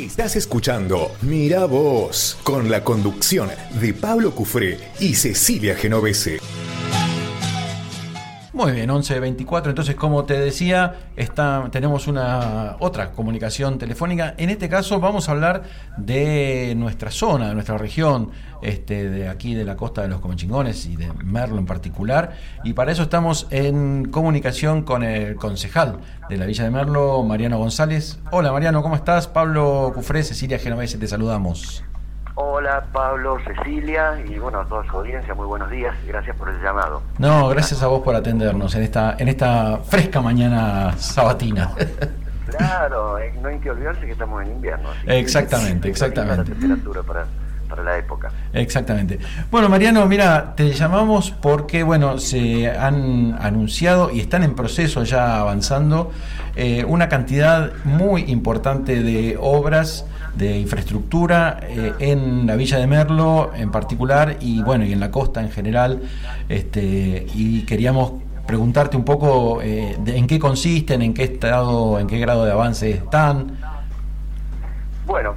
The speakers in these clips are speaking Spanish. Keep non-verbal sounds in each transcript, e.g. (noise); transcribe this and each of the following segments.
Estás escuchando Mira Vos con la conducción de Pablo Cufré y Cecilia Genovese. Muy bien, 11.24. Entonces, como te decía, está, tenemos una otra comunicación telefónica. En este caso vamos a hablar de nuestra zona, de nuestra región, este, de aquí de la costa de los Comechingones y de Merlo en particular. Y para eso estamos en comunicación con el concejal de la Villa de Merlo, Mariano González. Hola Mariano, ¿cómo estás? Pablo Cufré, Cecilia Genovese, te saludamos. Hola Pablo, Cecilia y bueno a toda su audiencia, muy buenos días, gracias por el llamado. No, gracias a vos por atendernos en esta, en esta fresca mañana sabatina. Claro, eh, no hay que olvidarse que estamos en invierno. Exactamente, exactamente. La temperatura para, para la época. Exactamente. Bueno, Mariano, mira, te llamamos porque, bueno, se han anunciado y están en proceso ya avanzando eh, una cantidad muy importante de obras de infraestructura eh, en la Villa de Merlo en particular y bueno y en la costa en general este y queríamos preguntarte un poco eh, en qué consisten en qué estado en qué grado de avance están bueno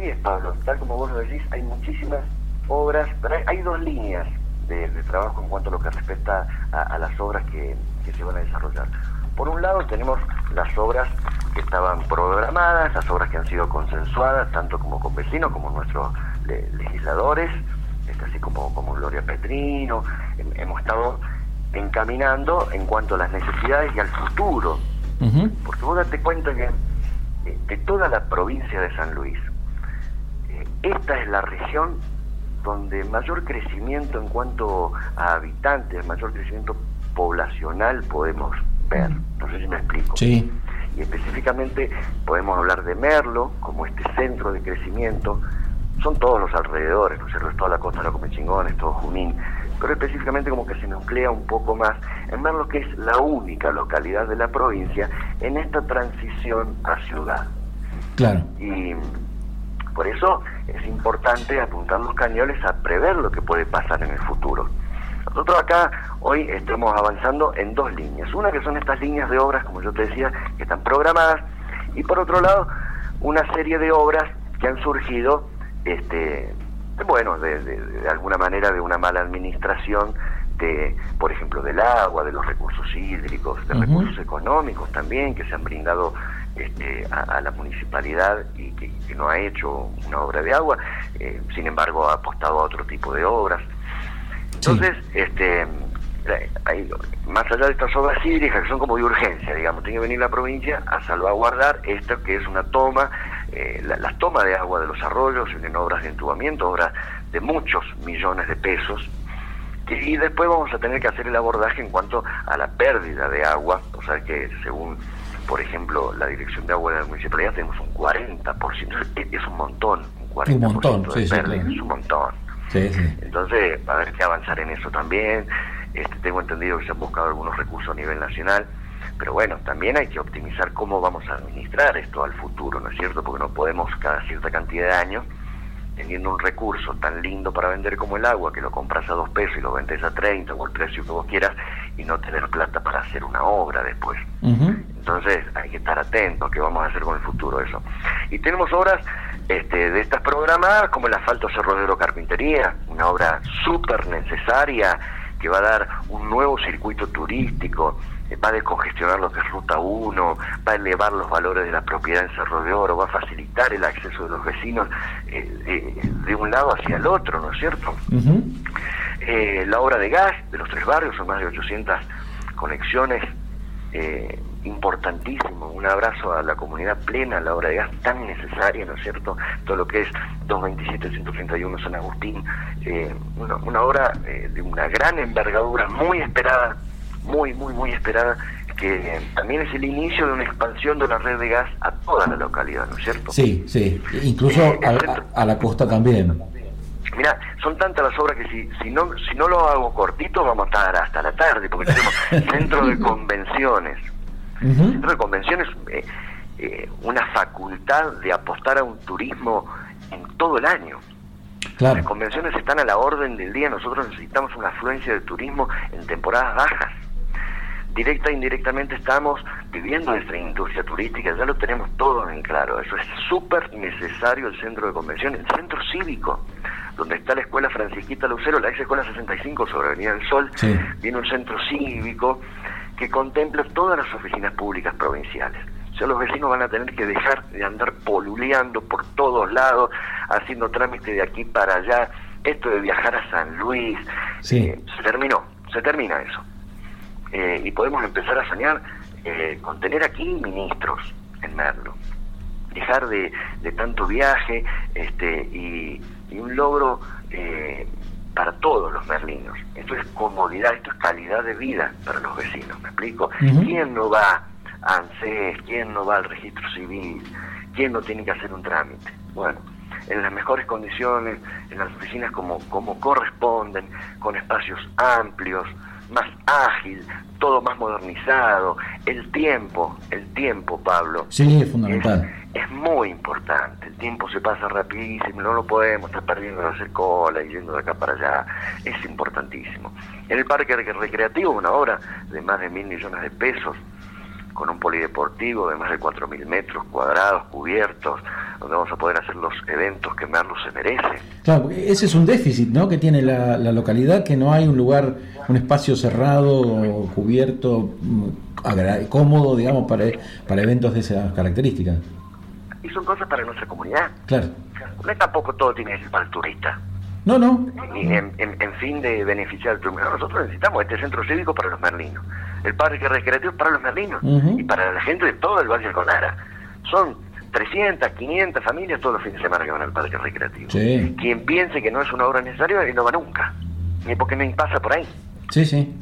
así es Pablo tal como vos lo decís hay muchísimas obras pero hay, dos líneas de, trabajo en cuanto a lo que respecta a, las obras que, que se van a desarrollar. Por un lado tenemos las obras que estaban programadas, las obras que han sido consensuadas, tanto como con vecinos como nuestros legisladores, este, así como, como Gloria Petrino, hemos estado encaminando en cuanto a las necesidades y al futuro. Porque vos date cuenta que eh, de toda la provincia de San Luis, esta es la región donde mayor crecimiento en cuanto a habitantes, mayor crecimiento poblacional podemos ver. No sé si me explico. Sí y específicamente podemos hablar de Merlo como este centro de crecimiento. Son todos los alrededores, ¿no es cierto? Es toda la costa de la Comechingones, todo Junín, pero específicamente como que se nuclea un poco más en Merlo, que es la única localidad de la provincia en esta transición a ciudad. Claro. Y por eso es importante apuntar los cañones a prever lo que puede pasar en el futuro. Nosotros acá hoy estamos avanzando en dos líneas. Una que son estas líneas de obras, como yo te decía, que están programadas, y por otro lado, una serie de obras que han surgido, este, bueno, de, alguna manera de una mala administración de, por ejemplo, del agua, de los recursos hídricos, de recursos económicos también que se han brindado este, a, la municipalidad y que, no ha hecho una obra de agua, eh, sin embargo ha apostado a otro tipo de obras. Entonces, este, más allá de estas obras hídricas que son como de urgencia, digamos, tiene que venir la provincia a salvaguardar esto que es una toma, eh, las tomas de agua de los arroyos, en obras de entubamiento, obras de muchos millones de pesos, y después vamos a tener que hacer el abordaje en cuanto a la pérdida de agua, o sea que según, por ejemplo, la Dirección de Agua de la Municipalidad tenemos un 40%, es, un montón, un 40% un montón, de pérdida, es un montón. Entonces, va a haber que avanzar en eso también. Este, tengo entendido que se han buscado algunos recursos a nivel nacional, pero bueno, también hay que optimizar cómo vamos a administrar esto al futuro, ¿no es cierto? Porque no podemos cada cierta cantidad de años, teniendo un recurso tan lindo para vender como el agua, que lo compras a dos pesos y lo vendes a 30 o el precio que vos quieras, y no tener plata para hacer una obra después. Entonces hay que estar atentos a qué vamos a hacer con el futuro eso. Y tenemos obras este, de estas programadas, como el asfalto Cerrodero Carpintería, una obra súper necesaria que va a dar un nuevo circuito turístico, va a descongestionar lo que es Ruta 1, va a elevar los valores de la propiedad en Cerro de Oro, va a facilitar el acceso de los vecinos eh, de, un lado hacia el otro, ¿no es cierto? Eh, la obra de gas de los tres barrios, son más de 800 conexiones eh, importantísimo. Un abrazo a la comunidad plena, a la obra de gas tan necesaria, ¿no es cierto? Todo lo que es 227-131 San Agustín, eh, una, obra eh, de una gran envergadura, muy esperada, muy, muy, muy esperada, que también es el inicio de una expansión de la red de gas a toda la localidad, ¿no es cierto? Sí, sí, incluso eh, a, la costa también. Mira, son tantas las obras que si, si no si no lo hago cortito vamos a estar hasta la tarde, porque tenemos (laughs) centro de convenciones, centro de convenciones, eh, eh, una facultad de apostar a un turismo en todo el año. Las convenciones están a la orden del día, nosotros necesitamos una afluencia de turismo en temporadas bajas. Directa e indirectamente estamos viviendo nuestra industria turística, ya lo tenemos todo en claro, eso es súper necesario el centro de convención, el centro cívico, donde está la escuela Francisquita Lucero, la ex escuela 65 sobre Avenida del Sol, viene un centro cívico que contempla todas las oficinas públicas provinciales. O sea, los vecinos van a tener que dejar de andar poluleando por todos lados, haciendo trámite de aquí para allá, esto de viajar a San Luis, eh, se terminó, se termina eso. Eh, y podemos empezar a soñar eh, con tener aquí ministros en Merlo, dejar de, tanto viaje este, y, un logro para todos los merlinos. Esto es comodidad, esto es calidad de vida para los vecinos, ¿me explico? ¿Quién no va a ANSES? ¿Quién no va al registro civil? ¿Quién no tiene que hacer un trámite? Bueno, en las mejores condiciones, en las oficinas como, como corresponden, con espacios amplios, más ágil, todo más modernizado. El tiempo, el tiempo, Pablo. Sí, es fundamental. Es, muy importante. El tiempo se pasa rapidísimo, no lo podemos estar perdiendo de hacer cola y yendo de acá para allá. Es importantísimo. En el parque recreativo, una obra de más de mil millones de pesos, con un polideportivo de más de 4.000 metros cuadrados, cubiertos, donde vamos a poder hacer los eventos que Merlo se merece. Claro, ese es un déficit ¿no? que tiene la, localidad, que no hay un lugar, un espacio cerrado, cubierto, mm, cómodo, digamos, para, para eventos de esas características. Y son cosas para nuestra comunidad. Claro. No tampoco todo tiene que ser para el turista. No, no. En, en, fin de beneficiar al turista. Nosotros necesitamos este centro cívico para los merlinos el parque recreativo para los merlinos y para la gente de todo el Valle del Conara. Son 300, 500 familias todos los fines de semana que van al parque recreativo. Quien piense que no es una obra necesaria, no va nunca, ni porque no pasa por ahí. Sí, sí.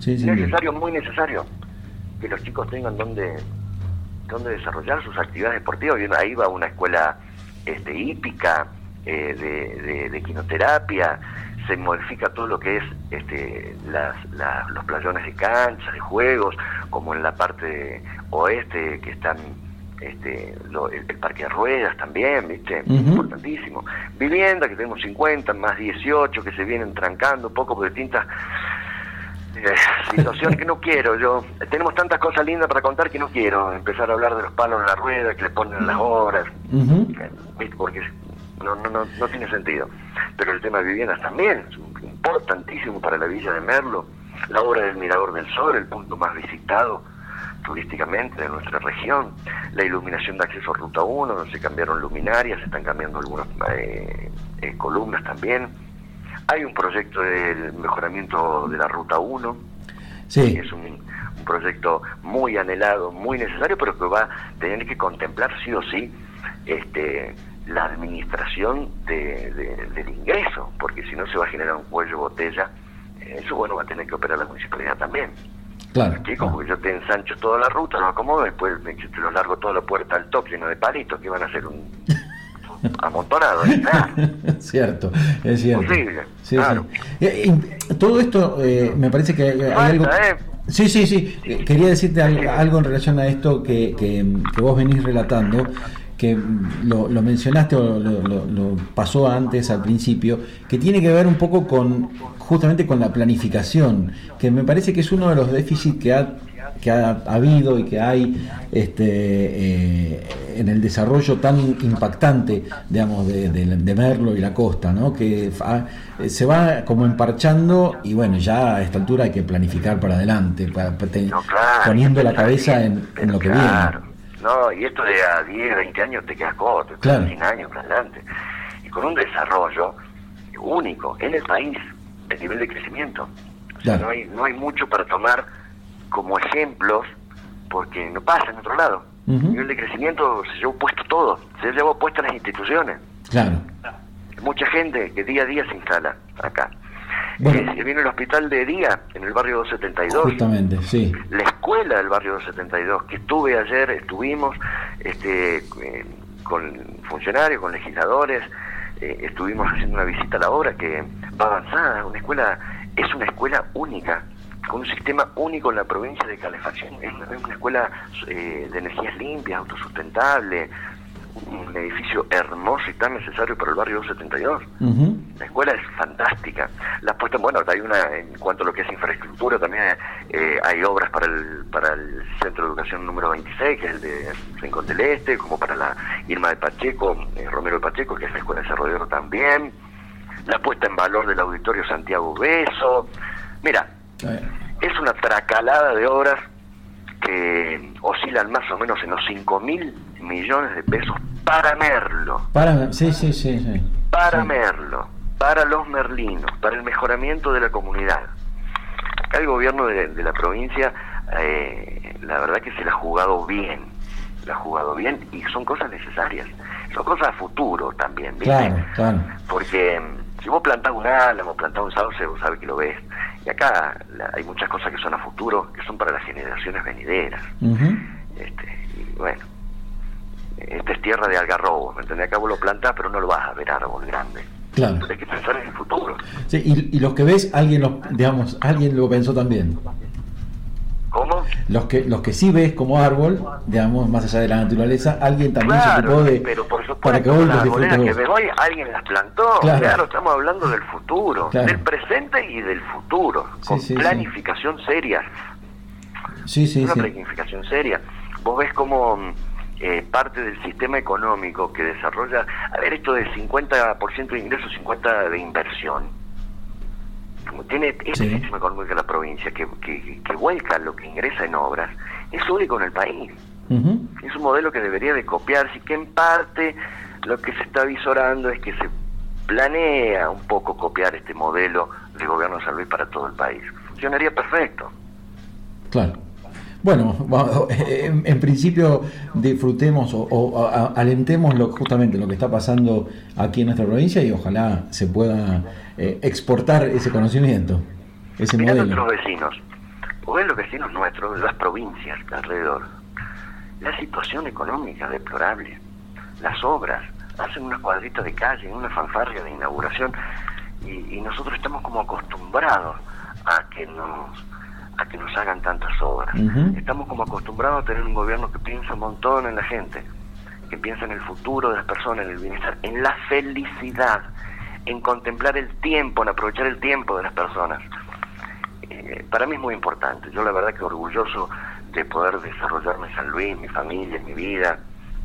sí, necesario, muy necesario, que los chicos tengan donde, donde desarrollar sus actividades deportivas. Ahí va una escuela este, hípica, eh, de, de, quinoterapia, se modifica todo lo que es este, las, los playones de cancha, de juegos, como en la parte oeste que están este, el, parque de ruedas también, ¿viste? Importantísimo. Vivienda, que tenemos 50, más 18, que se vienen trancando un poco por distintas eh, (laughs) situaciones que no quiero. yo Tenemos tantas cosas lindas para contar que no quiero empezar a hablar de los palos en la rueda, que le ponen las horas, porque no, no, no, no tiene sentido. Pero el tema de viviendas también es importantísimo para la villa de Merlo. La obra del Mirador del Sol, el punto más visitado turísticamente de nuestra región, la iluminación de acceso a Ruta 1, donde se cambiaron luminarias, se están cambiando algunas eh, eh, columnas también. Hay un proyecto del mejoramiento de la Ruta 1, sí. que es un, un, proyecto muy anhelado, muy necesario, pero que va a tener que contemplar sí o sí este, la administración del ingreso, porque si no se va a generar un cuello botella, eso bueno va a tener que operar la municipalidad también. Claro. Chicos, porque yo te ensancho toda la ruta, lo acomodo, después te lo largo toda la puerta al top lleno de palitos que van a ser un (laughs) amontonado. ¿eh? (laughs) cierto, es cierto. Sí, eh, todo esto eh, me parece que hay, algo... Sí, sí, sí. Quería decirte algo en relación a esto que, que, que vos venís relatando que lo, mencionaste o lo, pasó antes al principio, que tiene que ver un poco con justamente con la planificación, que me parece que es uno de los déficits que ha, que ha habido y que hay este, eh, en el desarrollo tan impactante, digamos, de, de, Merlo y la costa, ¿no? que se va como emparchando y bueno, ya a esta altura hay que planificar para adelante, para, poniendo la cabeza en, en lo que viene. No, y esto de a 10, 20 años te quedas corto, claro. 100 años para adelante. Y con un desarrollo único en el país, el nivel de crecimiento. no, hay, no hay mucho para tomar como ejemplos porque no pasa en otro lado. El nivel de crecimiento se llevó puesto todo, se llevó puesto las instituciones. Claro. Mucha gente que día a día se instala acá. Bueno. Eh, viene el hospital de día en el barrio 272. Justamente, sí. La escuela del barrio 272, que estuve ayer, estuvimos este, eh, con funcionarios, con legisladores, eh, estuvimos haciendo una visita a la obra que va avanzada. Una escuela, es una escuela única, con un sistema único en la provincia de calefacción. Es una, escuela de energías limpias, autosustentable, un edificio hermoso y tan necesario para el barrio 272. La escuela es fantástica. La puesta, bueno, hay una, en cuanto a lo que es infraestructura, también eh, hay obras para el, para el Centro de Educación número 26, que es el de Rincón del Este, como para la Irma de Pacheco, eh, Romero de Pacheco, que es la escuela de Cerro también. La puesta en valor del Auditorio Santiago Beso. Mira, es una tracalada de obras más o menos en los 5 mil millones de pesos para Merlo. Para, sí, sí, sí, Para Merlo, para los merlinos, para el mejoramiento de la comunidad. Acá el gobierno de, la provincia, eh, la verdad que se la ha jugado bien, la ha jugado bien y son cosas necesarias, son cosas a futuro también, ¿viste? Claro, claro. Porque mm, si vos plantás un álamo, plantás un sauce, vos sabés que lo ves. Y acá hay muchas cosas que son a futuro, que son para las generaciones venideras y bueno, esta es tierra de algarrobo, ¿me entendés? Acá vos lo plantás, pero no lo vas a ver árbol grande. Claro. hay que pensar en el futuro. Sí, y, los que ves, alguien lo, digamos, alguien lo pensó también. ¿Cómo? Los que, los que sí ves como árbol, digamos, más allá de la naturaleza, alguien también se ocupó de. Pero por supuesto, para que vos las que ves hoy, alguien las plantó. Claro. estamos hablando del futuro, del presente y del futuro, con planificación seria. Sí, sí, Una planificación seria. Vos ves como eh, parte del sistema económico que desarrolla. A ver, esto de 50% de ingresos, 50% de inversión como tiene este sistema económico de la provincia que, que, vuelca lo que ingresa en obras, es único en el país. Es un modelo que debería de copiarse y que en parte lo que se está visorando es que se planea un poco copiar este modelo de gobierno de San Luis para todo el país. Funcionaría perfecto. Claro. Bueno, en, principio disfrutemos o, alentemos lo, justamente lo que está pasando aquí en nuestra provincia y ojalá se pueda eh, exportar ese conocimiento, ese Mirá modelo. nuestros vecinos, o ven los vecinos nuestros, las provincias alrededor, la situación económica deplorable, las obras, hacen unas cuadritas de calle, una fanfarria de inauguración y, nosotros estamos como acostumbrados a que nos a que nos hagan tantas obras. Estamos como acostumbrados a tener un gobierno que piensa un montón en la gente, que piensa en el futuro de las personas, en el bienestar, en la felicidad en contemplar el tiempo, en aprovechar el tiempo de las personas. Eh, para mí es muy importante. Yo la verdad que orgulloso de poder desarrollarme en San Luis, mi familia, mi vida,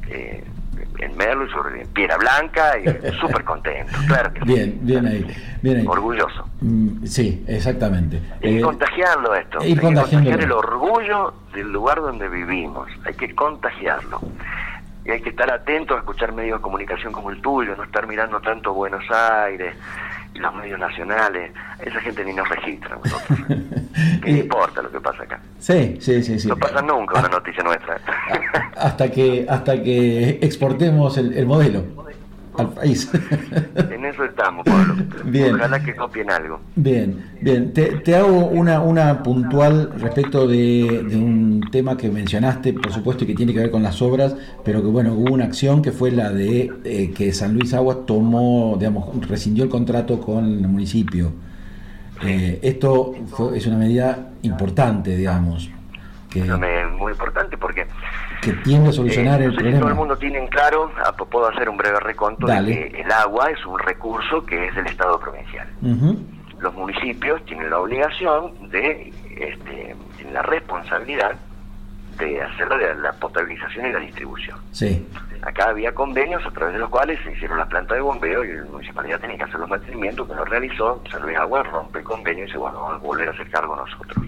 eh, en Merlo y sobre Piedra Blanca y (laughs) súper contento. Claro bien, bien ahí, bien ahí. Orgulloso. Mm, sí, exactamente. Y eh, contagiarlo esto. Hay que contagiar el orgullo del lugar donde vivimos. Hay que contagiarlo y hay que estar atentos a escuchar medios de comunicación como el tuyo, no estar mirando tanto Buenos Aires y los medios nacionales. Esa gente ni nos registra nosotros. (laughs) ¿Qué importa lo que pasa acá? Sí, sí, sí. sí. No pasa nunca una noticia nuestra. hasta que hasta que exportemos el, el modelo al país. (laughs) en eso estamos, Pablo. Bien. Ojalá que copien algo. Bien, bien. Te, hago una, una puntual respecto de, un tema que mencionaste, por supuesto, y que tiene que ver con las obras, pero que bueno, hubo una acción que fue la de eh, que San Luis Agua tomó, digamos, rescindió el contrato con el municipio. Eh, esto es una medida importante, digamos. Que, muy importante porque que tiende a solucionar eh, el problema. todo el mundo tiene en claro, ah, puedo hacer un breve reconto, de que el agua es un recurso que es del Estado provincial. Los municipios tienen la obligación de, este, tienen la responsabilidad de hacer la, la potabilización y la distribución. Sí. Acá había convenios a través de los cuales se hicieron las plantas de bombeo y la municipalidad tenía que hacer los mantenimientos que no realizó, San Luis Agua rompe el convenio y dice, bueno, vamos a volver a hacer cargo nosotros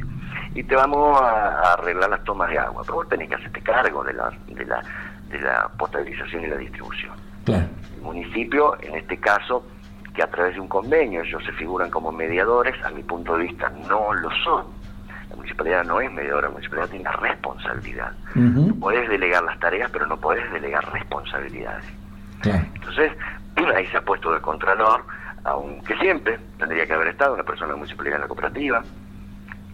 y te vamos a, arreglar las tomas de agua. Pero vos tenés que hacerte cargo de la, de la, de la potabilización y la distribución. El municipio, en este caso, que a través de un convenio ellos se figuran como mediadores, a mi punto de vista no lo son. La municipalidad no es mediadora, la municipalidad tiene responsabilidad. Podés delegar las tareas, pero no podés delegar responsabilidades. Entonces, (clears throat) ahí se ha puesto de contralor, aunque siempre tendría que haber estado una persona de la municipalidad en la cooperativa,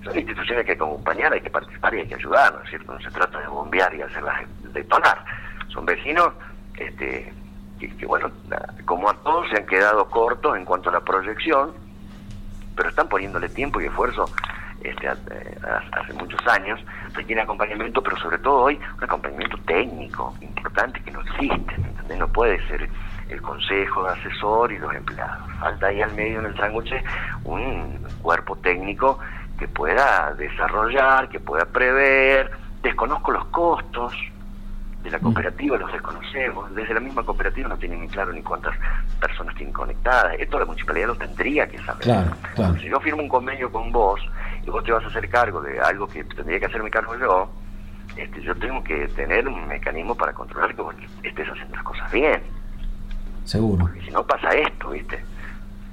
son instituciones que hay que acompañar, hay que participar y hay que ayudar, ¿no es cierto? No se trata de bombear y hacerlas detonar. Son vecinos este, que, bueno, como a todos se han quedado cortos en cuanto a la proyección, pero están poniéndole tiempo y esfuerzo este, hace muchos años, requiere acompañamiento, pero sobre todo hoy un acompañamiento técnico importante que no existe, no puede ser el consejo de asesor y los empleados. Falta ahí al medio en el sándwich un cuerpo técnico que pueda desarrollar, que pueda prever. Desconozco los costos de la mm. cooperativa, los desconocemos. Desde la misma cooperativa no tienen ni claro ni cuántas personas tienen conectadas. Esto la municipalidad lo tendría que saber. Si yo firmo un convenio con vos y vos te vas a hacer cargo de algo que tendría que hacerme cargo yo, este, yo tengo que tener un mecanismo para controlar que vos estés haciendo las cosas bien. Seguro. Porque si no pasa esto, ¿viste?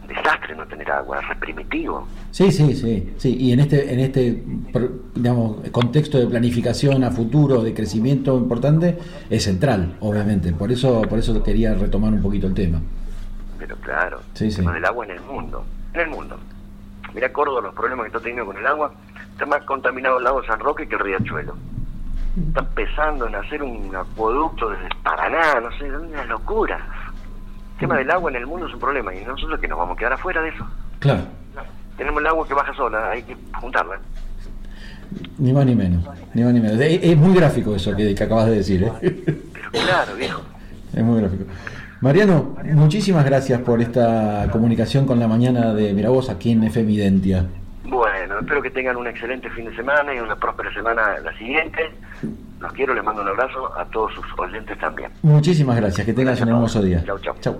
Desastre no tener agua, es primitivo. Sí, sí, sí, sí. Y en este, en este, digamos, contexto de planificación a futuro, de crecimiento importante, es central, obviamente. Por eso, por eso quería retomar un poquito el tema. Pero claro, el tema del agua en el mundo, en el mundo. Mira Córdoba los problemas que está teniendo con el agua, está más contaminado el lago San Roque que el riachuelo. Están pensando en hacer un acueducto desde Paraná, no sé, una locura. El tema del agua en el mundo es un problema y nosotros que nos vamos a quedar afuera de eso. Claro. Tenemos el agua que baja sola, hay que juntarla. Ni más ni menos, ni más ni menos. Es, muy gráfico eso que, acabas de decir. ¿eh? Pero claro, viejo. Es muy gráfico. Mariano, muchísimas gracias por esta comunicación con la mañana de Miravoz aquí en FM Identia. Bueno, espero que tengan un excelente fin de semana y una próspera semana la siguiente. Los quiero, les mando un abrazo a todos sus oyentes también. Muchísimas gracias, que tengas un hermoso día. Chau, chau. Chau.